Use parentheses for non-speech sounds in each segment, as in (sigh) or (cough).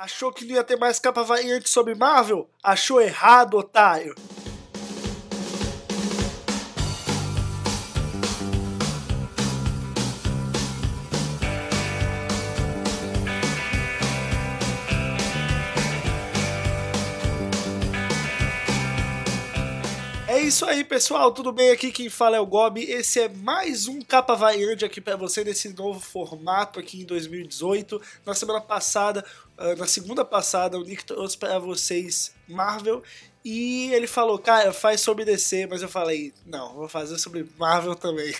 Achou que não ia ter mais capa variante sobre Marvel? Achou errado, otário! Isso aí, pessoal. Tudo bem? Aqui quem fala é o Gobi. Esse é mais um capa variante aqui para você nesse novo formato aqui em 2018. Na semana passada, ah, na segunda passada, o Nick trouxe para vocês Marvel e ele falou, cara, faz sobre DC, mas eu falei, não, vou fazer sobre Marvel também.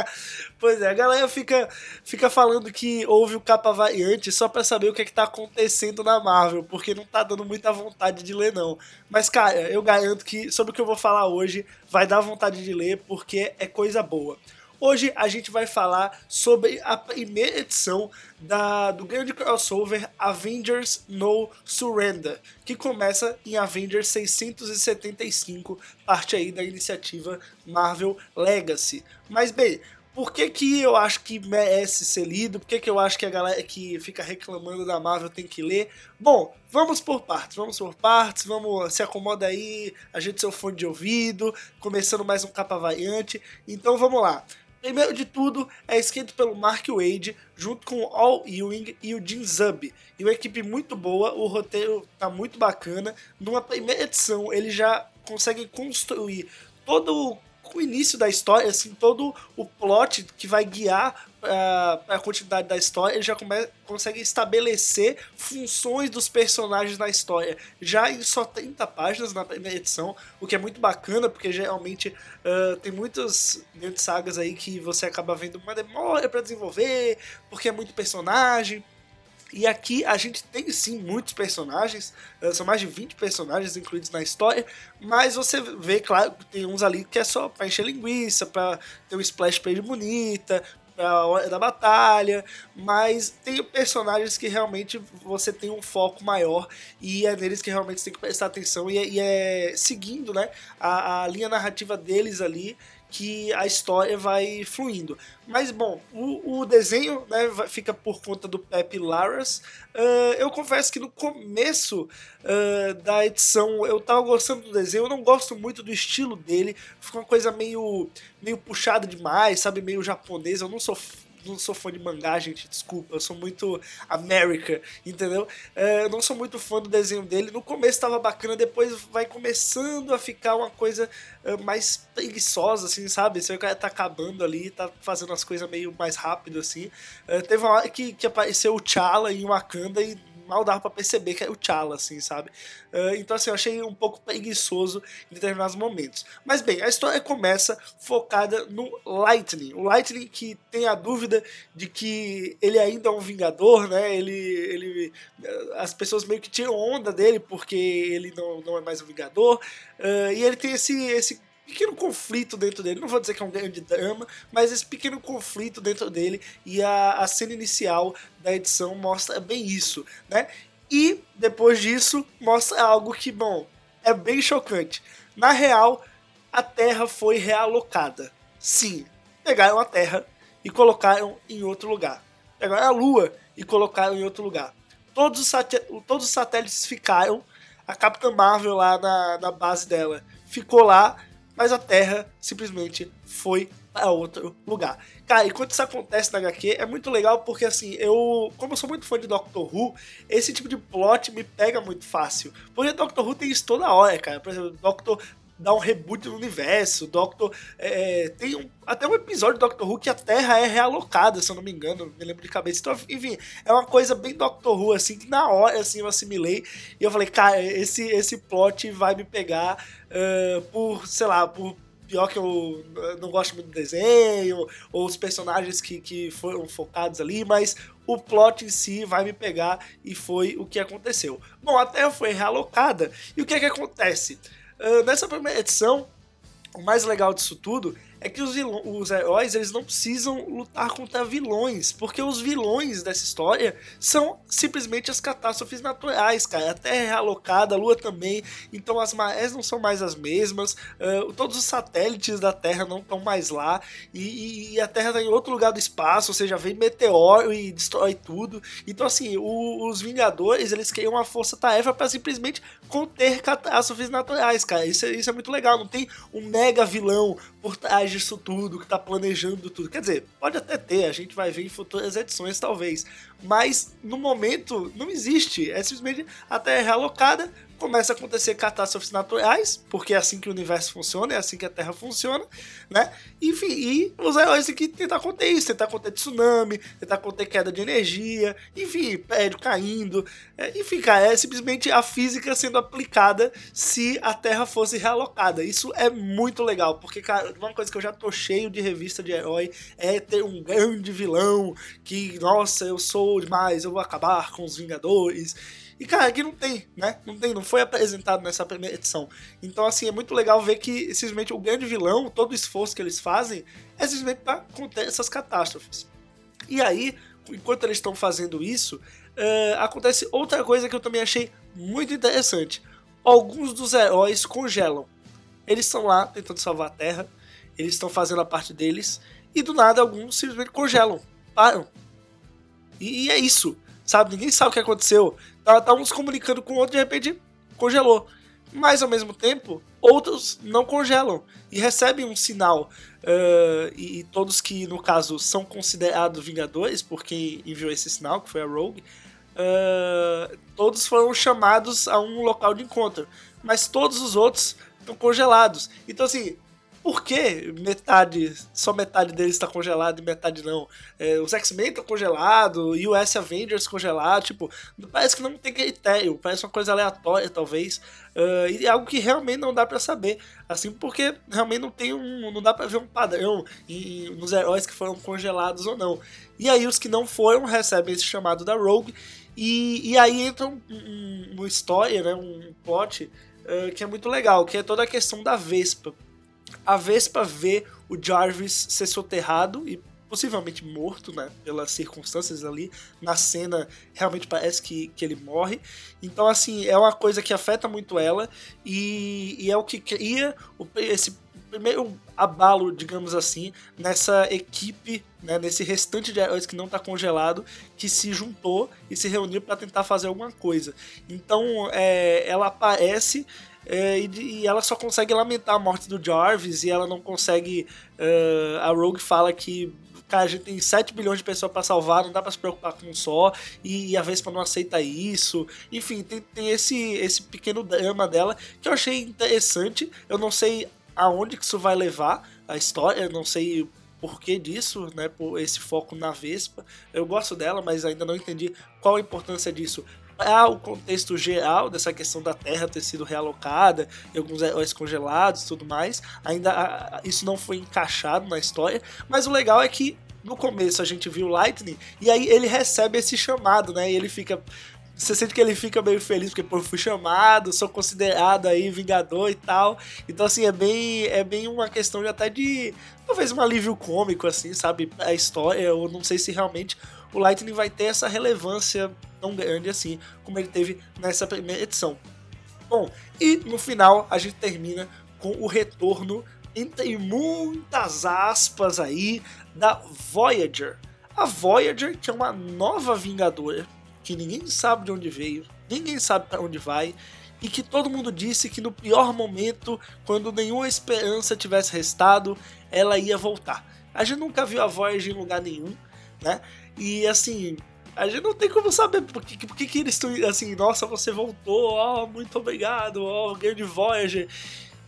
(laughs) pois é, a galera fica, fica falando que houve o capa variante só pra saber o que, é que tá acontecendo na Marvel, porque não tá dando muita vontade de ler, não. Mas, cara, eu garanto que sobre o que eu vou falar hoje vai dar vontade de ler, porque é coisa boa. Hoje a gente vai falar sobre a primeira edição da, do grande crossover Avengers No Surrender, que começa em Avengers 675, parte aí da iniciativa Marvel Legacy. Mas bem, por que, que eu acho que merece ser lido? Por que, que eu acho que a galera que fica reclamando da Marvel tem que ler? Bom, vamos por partes, vamos por partes, vamos se acomoda aí, a gente seu fone de ouvido, começando mais um capa variante. Então vamos lá. Primeiro de tudo, é escrito pelo Mark Wade, junto com Al Ewing e o Jim Zub. E uma equipe muito boa, o roteiro tá muito bacana. Numa primeira edição, ele já consegue construir todo o início da história, assim, todo o plot que vai guiar uh, a continuidade da história, ele já come, consegue estabelecer funções dos personagens na história. Já em só 30 páginas na primeira edição, o que é muito bacana, porque geralmente uh, tem muitas sagas aí que você acaba vendo uma demora para desenvolver, porque é muito personagem. E aqui a gente tem sim muitos personagens, são mais de 20 personagens incluídos na história, mas você vê, claro, tem uns ali que é só pra encher linguiça, pra ter um splash page bonita, a hora da batalha, mas tem personagens que realmente você tem um foco maior e é neles que realmente você tem que prestar atenção e é, e é seguindo né, a, a linha narrativa deles ali que a história vai fluindo. Mas bom, o, o desenho né, fica por conta do Pepe Laras. Uh, eu confesso que no começo uh, da edição eu tava gostando do desenho, eu não gosto muito do estilo dele, fica uma coisa meio, meio puxada demais, sabe, meio japonês. Eu não sou não sou fã de mangá, gente, desculpa, eu sou muito América, entendeu? É, não sou muito fã do desenho dele. No começo tava bacana, depois vai começando a ficar uma coisa uh, mais preguiçosa, assim, sabe? Você cara tá acabando ali, tá fazendo as coisas meio mais rápido, assim. Uh, teve uma hora que, que apareceu o T'Challa em Wakanda e mal dava pra perceber que era o T'Challa, assim, sabe? Uh, então, assim, eu achei um pouco preguiçoso em determinados momentos. Mas, bem, a história começa focada no Lightning. O Lightning que tem a dúvida de que ele ainda é um Vingador, né? Ele, ele, as pessoas meio que tiram onda dele porque ele não, não é mais um Vingador. Uh, e ele tem esse, esse pequeno conflito dentro dele. Não vou dizer que é um grande drama, mas esse pequeno conflito dentro dele e a, a cena inicial da edição mostra bem isso, né? E depois disso mostra algo que, bom, é bem chocante. Na real, a Terra foi realocada. Sim, pegaram a Terra e colocaram em outro lugar. Pegaram a Lua e colocaram em outro lugar. Todos os, todos os satélites ficaram. A Capitã Marvel lá na, na base dela ficou lá mas a Terra simplesmente foi para outro lugar. Cara, e quando isso acontece na HQ, é muito legal porque, assim, eu, como eu sou muito fã de Doctor Who, esse tipo de plot me pega muito fácil. Porque Doctor Who tem isso toda hora, cara. Por exemplo, Doctor dá um reboot no universo. Doctor. É, tem um, até um episódio do Doctor Who que a Terra é realocada, se eu não me engano, me lembro de cabeça. Então, enfim, é uma coisa bem Doctor Who, assim, que na hora assim, eu assimilei. E eu falei, cara, esse, esse plot vai me pegar uh, por, sei lá, por pior que eu não gosto muito do desenho, ou os personagens que, que foram focados ali, mas o plot em si vai me pegar e foi o que aconteceu. Bom, a Terra foi realocada, e o que é que acontece? Uh, nessa primeira edição, o mais legal disso tudo é que os, os heróis eles não precisam lutar contra vilões, porque os vilões dessa história são simplesmente as catástrofes naturais, cara. A Terra é alocada, a Lua também, então as marés não são mais as mesmas, uh, todos os satélites da Terra não estão mais lá, e, e, a Terra está em outro lugar do espaço, ou seja, vem meteoro e destrói tudo. Então, assim, o, os Vingadores eles criam uma força-tarefa para simplesmente conter catástrofes naturais, cara. Isso, é, isso é muito legal. Não tem um mega vilão por trás disso tudo, que tá planejando tudo. Quer dizer, pode até ter, a gente vai ver em futuras edições, talvez. Mas no momento não existe. É simplesmente a Terra é realocada, começa a acontecer catástrofes naturais, porque é assim que o universo funciona, é assim que a Terra funciona, né? Enfim, e os heróis têm que tentar conter isso, tentar conter tsunami, tentar conter queda de energia, enfim, prédio caindo, é, enfim, cara, é simplesmente a física sendo aplicada se a Terra fosse realocada. Isso é muito legal, porque, cara, uma coisa que eu já tô cheio de revista de herói é ter um grande vilão que, nossa, eu sou demais, eu vou acabar com os Vingadores e, cara, aqui não tem, né? Não tem, não foi apresentado nessa primeira edição. Então, assim, é muito legal ver que simplesmente o grande vilão, todo o esforço que eles fazem, é simplesmente pra conter essas catástrofes. E aí, enquanto eles estão fazendo isso, uh, acontece outra coisa que eu também achei muito interessante. Alguns dos heróis congelam. Eles estão lá tentando salvar a Terra, eles estão fazendo a parte deles, e do nada alguns simplesmente congelam, param. E, e é isso sabe? Ninguém sabe o que aconteceu. Estavam tá, se comunicando com o outro de repente congelou. Mas ao mesmo tempo, outros não congelam e recebem um sinal. Uh, e, e, todos que, no caso, são considerados Vingadores, porque enviou esse sinal, que foi a Rogue, uh, todos foram chamados a um local de encontro. Mas todos os outros estão congelados. Então, assim, por que metade, só metade deles está congelado e metade não? É, os X-Men estão e o S Avengers congelado, tipo, parece que não tem critério, parece uma coisa aleatória, talvez. Uh, e é algo que realmente não dá para saber, assim, porque realmente não tem um. não dá para ver um padrão em, nos heróis que foram congelados ou não. E aí os que não foram recebem esse chamado da Rogue, e, e aí entra um, um, uma história, né, um plot. Uh, que é muito legal, que é toda a questão da Vespa a Vespa vê o Jarvis ser soterrado e possivelmente morto, né, pelas circunstâncias ali. Na cena, realmente parece que, que ele morre. Então, assim, é uma coisa que afeta muito ela e, e é o que cria o, esse primeiro abalo, digamos assim, nessa equipe, né, nesse restante de heróis que não está congelado, que se juntou e se reuniu para tentar fazer alguma coisa. Então, é, ela aparece é, e, e, ela só consegue lamentar a morte do Jarvis e ela não consegue. Uh, a Rogue fala que. Cara, a gente tem 7 bilhões de pessoas para salvar, não dá para se preocupar com um só, e, a Vespa não aceita isso. Enfim, tem, tem esse, esse pequeno drama dela que eu achei interessante. Eu não sei aonde que isso vai levar a história, não sei porquê disso, né, por esse foco na Vespa. Eu gosto dela, mas ainda não entendi qual a importância disso para o contexto geral dessa questão da Terra ter sido realocada e alguns heróis congelados e tudo mais. Ainda isso não foi encaixado na história, mas o legal é que no começo a gente viu Lightning e aí ele recebe esse chamado, né? E ele fica você sente que ele fica meio feliz porque pô, fui chamado, sou considerado aí vingador e tal. Então assim, é bem é bem uma questão de até de talvez um alívio cômico assim, sabe, a história, eu não sei se realmente o Lightning vai ter essa relevância tão grande assim como ele teve nessa primeira edição. Bom, e no final a gente termina com o retorno, entre muitas aspas aí, da Voyager. A Voyager, que é uma nova Vingadora, que ninguém sabe de onde veio, ninguém sabe para onde vai, e que todo mundo disse que no pior momento, quando nenhuma esperança tivesse restado, ela ia voltar. A gente nunca viu a Voyager em lugar nenhum, né? E assim, a gente não tem como saber por que, por que, que eles estão assim, nossa, você voltou, oh, muito obrigado, oh, grande Voyager.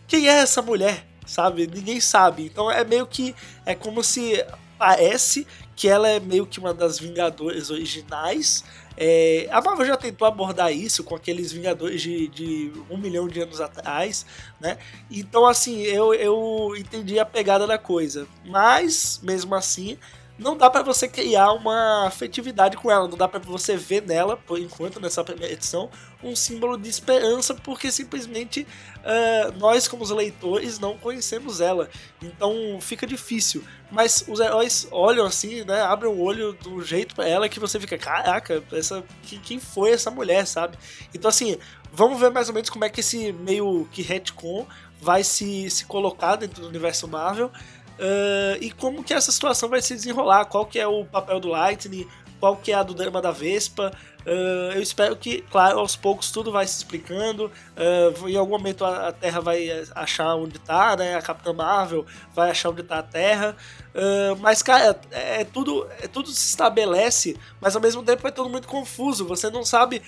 Quem é essa mulher? Sabe? Ninguém sabe. Então é meio que. É como se parece que ela é meio que uma das Vingadores originais. É, a Marvel já tentou abordar isso com aqueles Vingadores de, de, um milhão de anos atrás, né? Então, assim, eu, eu entendi a pegada da coisa. Mas, mesmo assim, não dá para você criar uma afetividade com ela, não dá para você ver nela, por enquanto, nessa primeira edição, um símbolo de esperança, porque simplesmente uh, nós, como os leitores, não conhecemos ela. Então fica difícil. Mas os heróis olham assim, né? Abrem o olho do jeito para ela que você fica, caraca, essa, quem foi essa mulher, sabe? Então, assim, vamos ver mais ou menos como é que esse meio que retcon vai se, se colocar dentro do universo Marvel. Uh, e como que essa situação vai se desenrolar, qual que é o papel do Lightning, qual que é a do drama da Vespa. Uh, eu espero que, claro, aos poucos tudo vai se explicando. Uh, em algum momento a, Terra vai achar onde está, né? A Capitã Marvel vai achar onde está a Terra. Uh, mas, cara, é, é, tudo, é tudo se estabelece, mas ao mesmo tempo é tudo muito confuso. Você não sabe.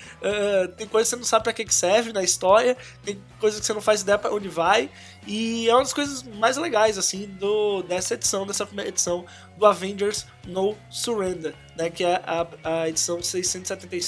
tem coisas que você não sabe para que, que serve na história, tem coisas que você não faz ideia para onde vai. E é uma das coisas mais legais, assim, do, dessa edição, dessa primeira edição do Avengers No Surrender, né? Que é a, a edição 675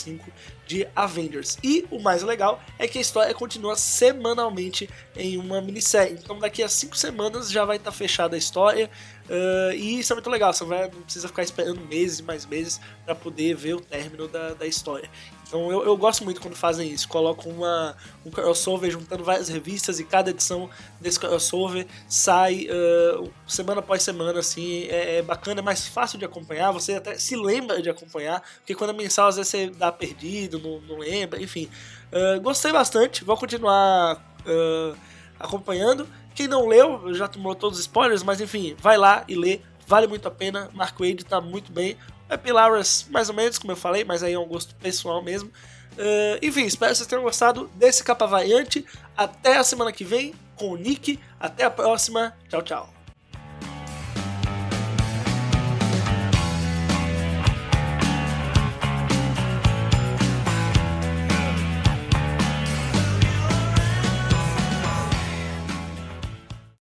de Avengers. E o mais legal é que a história continua semanalmente em uma minissérie. Então daqui a cinco semanas já vai estar tá fechada a história. Uh, e isso é muito legal, você vai, não precisa ficar esperando meses e mais meses para poder ver o término da, da história. Então eu, eu gosto muito quando fazem isso, colocam uma, um crossover juntando várias revistas e cada edição desse crossover sai uh, semana após semana, assim, é, é, bacana, é mais fácil de acompanhar, você até se lembra de acompanhar, porque quando é mensal às vezes você dá perdido, não, não lembra, enfim. Uh, gostei bastante, vou continuar acompanhando. Quem não leu, já tomou todos os spoilers, mas enfim, vai lá e lê, vale muito a pena. Mark Wade tá muito bem. É Pilaras, mais ou menos, como eu falei, mas aí é um gosto pessoal mesmo. Uh, enfim, espero que vocês tenham gostado desse capa variante. Até a semana que vem com o Nick. Até a próxima. Tchau, tchau.